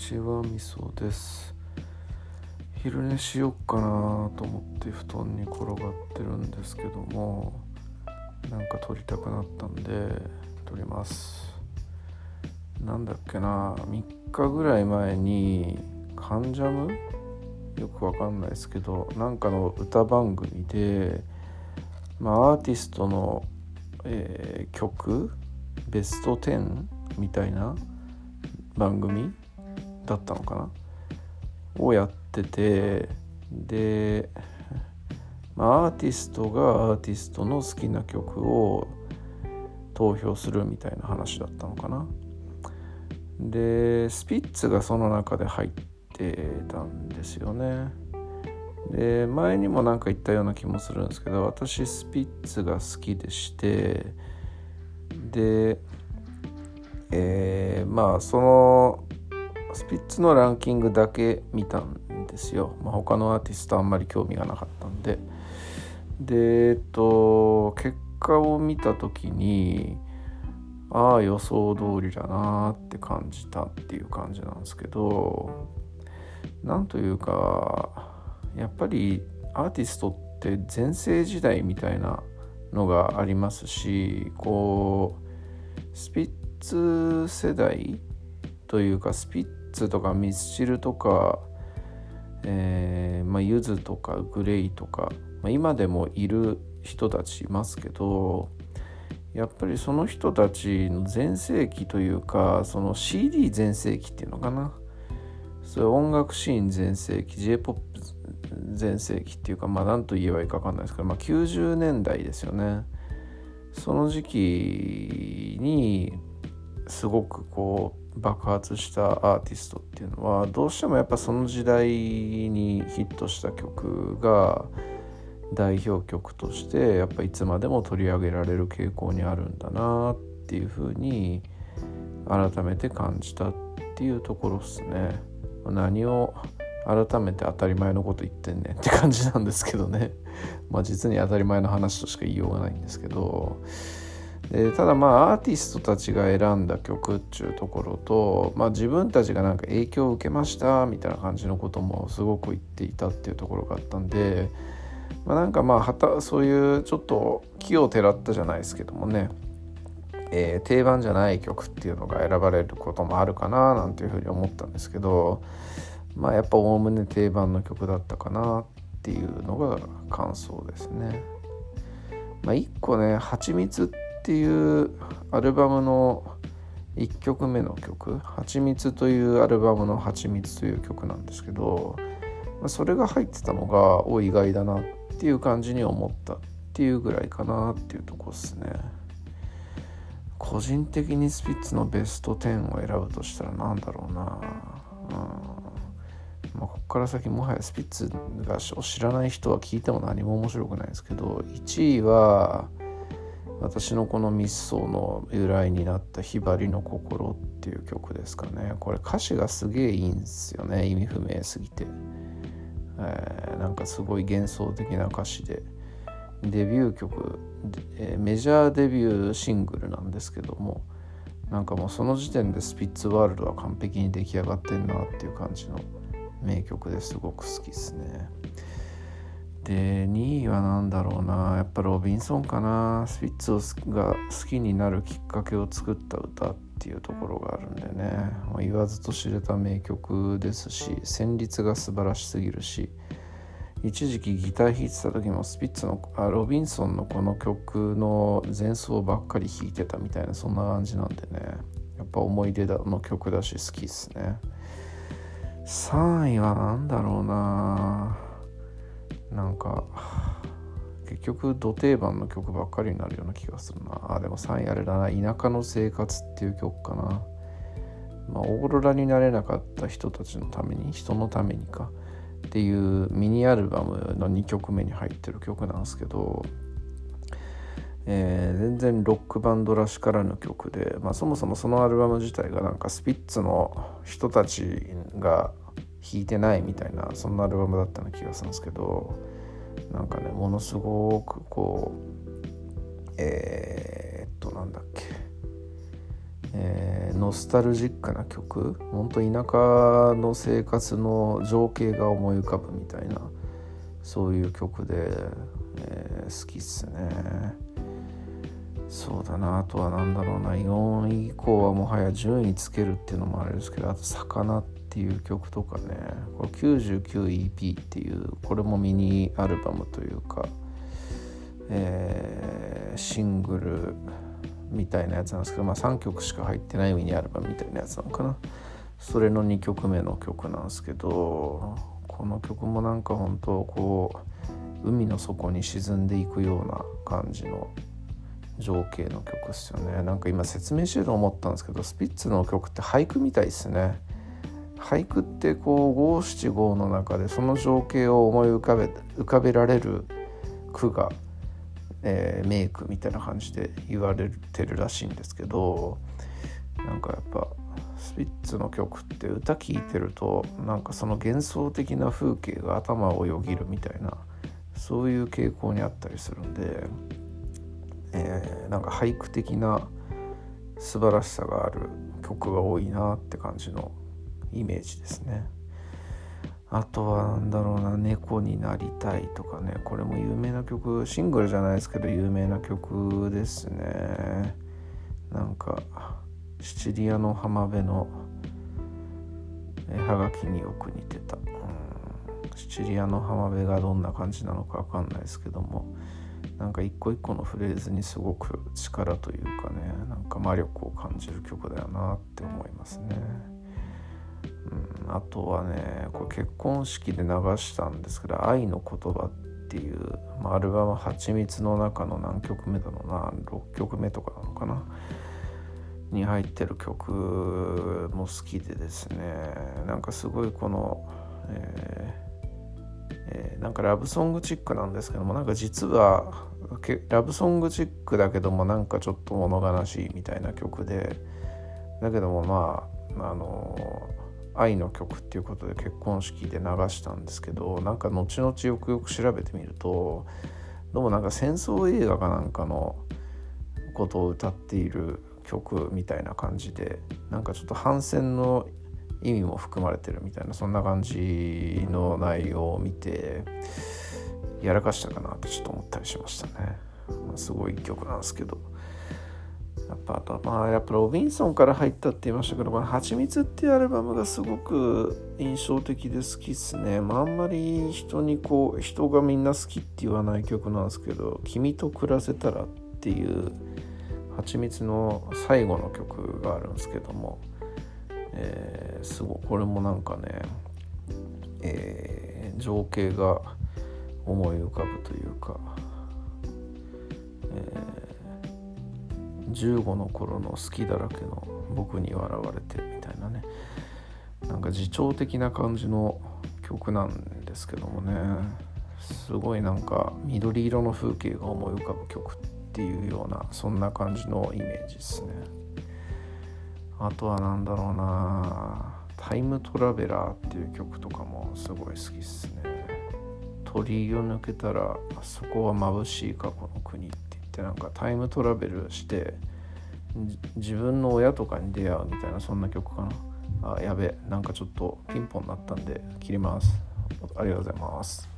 ちはみそです。昼寝しよっかなと思って布団に転がってるんですけどもなんか撮りたくなったんで撮ります。なんだっけな3日ぐらい前にカンジャム？よくわかんないですけどなんかの歌番組で、まあ、アーティストの、えー、曲ベスト10みたいな番組だったのかな？をやっててで、まあ、アーティストがアーティストの好きな曲を投票するみたいな話だったのかな。でスピッツがその中で入ってたんですよね。で前にも何か言ったような気もするんですけど私スピッツが好きでしてでえー、まあそのスピッツのランキングだけ見たんですよ、まあ、他のアーティストあんまり興味がなかったんで。でえっと結果を見た時にああ予想通りだなって感じたっていう感じなんですけど。なんというかやっぱりアーティストって全盛時代みたいなのがありますしこうスピッツ世代というかスピッツとかミスチルとか、えーまあ、ユズとかグレイとか、まあ、今でもいる人たちいますけどやっぱりその人たちの全盛期というかその CD 全盛期っていうのかな。そういう音楽シーン全盛期 J−POP 全盛期っていうかまあ何と言えばいいか分かんないですけど、まあ、90年代ですよね。その時期にすごくこう爆発したアーティストっていうのはどうしてもやっぱその時代にヒットした曲が代表曲としてやっぱいつまでも取り上げられる傾向にあるんだなっていうふうに改めて感じたっていうところですね。何を改めて当たり前のこと言ってんねんって感じなんですけどね まあ実に当たり前の話としか言いようがないんですけどでただまあアーティストたちが選んだ曲っていうところと、まあ、自分たちがなんか影響を受けましたみたいな感じのこともすごく言っていたっていうところがあったんで、まあ、なんかまあはたそういうちょっと木をてらったじゃないですけどもね、えー、定番じゃない曲っていうのが選ばれることもあるかななんていうふうに思ったんですけどまあやっぱおおむね定番の曲だったかなっていうのが感想ですね。まあ、1個ね「はちみつ」ってっていうアルバムの1曲目の曲「はちみつ」というアルバムの「はちみつ」という曲なんですけどそれが入ってたのがお意外だなっていう感じに思ったっていうぐらいかなっていうとこですね。個人的にスピッツのベスト10を選ぶとしたら何だろうな。うん。まあ、ここから先もはやスピッツが知らない人は聞いても何も面白くないですけど1位は私のこの密相の由来になった「ひばりの心」っていう曲ですかね。これ歌詞がすげえいいんですよね。意味不明すぎて、えー、なんかすごい幻想的な歌詞で。デビュー曲、えー、メジャーデビューシングルなんですけどもなんかもうその時点でスピッツワールドは完璧に出来上がってんなっていう感じの名曲です。ごく好きですね。で2位は何だろうな。やっぱロビンソンかな。スピッツをが好きになるきっかけを作った歌っていうところがあるんでね、言わずと知れた名曲ですし旋律が素晴らしすぎるし。一時期ギター弾いてた時もスピッツのあロビンソンのこの曲の前奏ばっかり弾いてたみたいなそんな感じなんでね。やっぱ思い出の曲だし好きっすね。3位は何だろうな。なんか結局土定番の曲ばっかりになるような気がするな。あでも3位あれだな「田舎の生活」っていう曲かな。まあオーロラになれなかった人たちのために人のためにか。っていうミニアルバムの2曲目に入ってる曲なんですけど、えー、全然ロックバンドらしからぬ曲で、まあ、そもそもそのアルバム自体がなんかスピッツの人たちが弾いてないみたいなそんなアルバムだったような気がするんですけどなんかねものすごくこうえー、っとなんだっけ、えー、ノスタルジックな曲ほんと田舎の生活の情景が思い浮かぶみたいなそういう曲で、えー、好きっすね。そうだな。あとは何だろうな。4位以降はもはや順位つけるっていうのもあれですけどあと「魚」っていう曲とかね。これ 99EP っていうこれもミニアルバムというか、えー、シングルみたいなやつなんですけど、まあ、3曲しか入ってないミニアルバムみたいなやつなのかな。それの2曲目の曲なんですけどこの曲もなんか本当こう海の底に沈んでいくような感じの情景の曲ですよね。なんか今説明してて思ったんですけどスピッツの曲って俳句みたいですね。俳句ってこう五七五の中でその情景を思い浮かべ浮かべられる句がえー、メイクみたいな感じで言われてるらしいんですけどなんかやっぱスピッツの曲って歌聴いてるとなんかその幻想的な風景が頭をよぎるみたいなそういう傾向にあったりするんで、えー、なんか俳句的な素晴らしさがある曲が多いなって感じのイメージですね。あとは何だろうな「猫になりたい」とかね。これも有名な曲シングルじゃないですけど有名な曲ですね。なんかシチリアの浜辺のはがきによく似てた、うん、シチリアの浜辺がどんな感じなのか分かんないですけども。なんか一個一個のフレーズにすごく力というかねなんか魔力を感じる曲だよなって思いますね。うん、あとはねこれ結婚式で流したんですけど「愛の言葉」っていう、まあ、アルバム「はちみつ」の中の何曲目だろうな6曲目とかなのかなに入ってる曲も好きでですねなんかすごいこの、えーえー、なんかラブソングチックなんですけどもなんか実はラブソングチックだけどもなんかちょっと物悲しいみたいな曲でだけどもまああの愛の曲っていうことで結婚式で流したんですけどなんか後々よくよく調べてみるとどうもなんか戦争映画かなんかのことを歌っている曲みたいな感じでなんかちょっと反戦の意味も含まれてるみたいなそんな感じの内容を見てやらかしたかなってちょっと思ったりしましたね、まあ、すごい曲なんですけど。やっぱあとまあやっぱロビンソンから入ったって言いましたけどこの「はちみつ」っていうアルバムがすごく印象的で好きっすね、まあ、あんまり人にこう人がみんな好きって言わない曲なんですけど「君と暮らせたら」っていうはちみつの最後の曲があるんですけども、えー、すごいこれもなんかね、えー、情景が思い浮かぶというか、えー15の頃の好きだらけの僕に笑われてみたいなね。なんか自重的な感じの曲なんですけどもね。すごいなんか緑色の風景が思い浮かぶ曲っていうようなそんな感じのイメージですね。あとは何だろうな。タイムトラベラーっていう曲とかもすごい好きっすね。鳥居を抜けたらあそこは眩しい過去の国って言ってなんかタイムトラベルして自分の親とかに出会うみたいなそんな曲かな。あやべなんかちょっとピンポンなったんで切ります。ありがとうございます。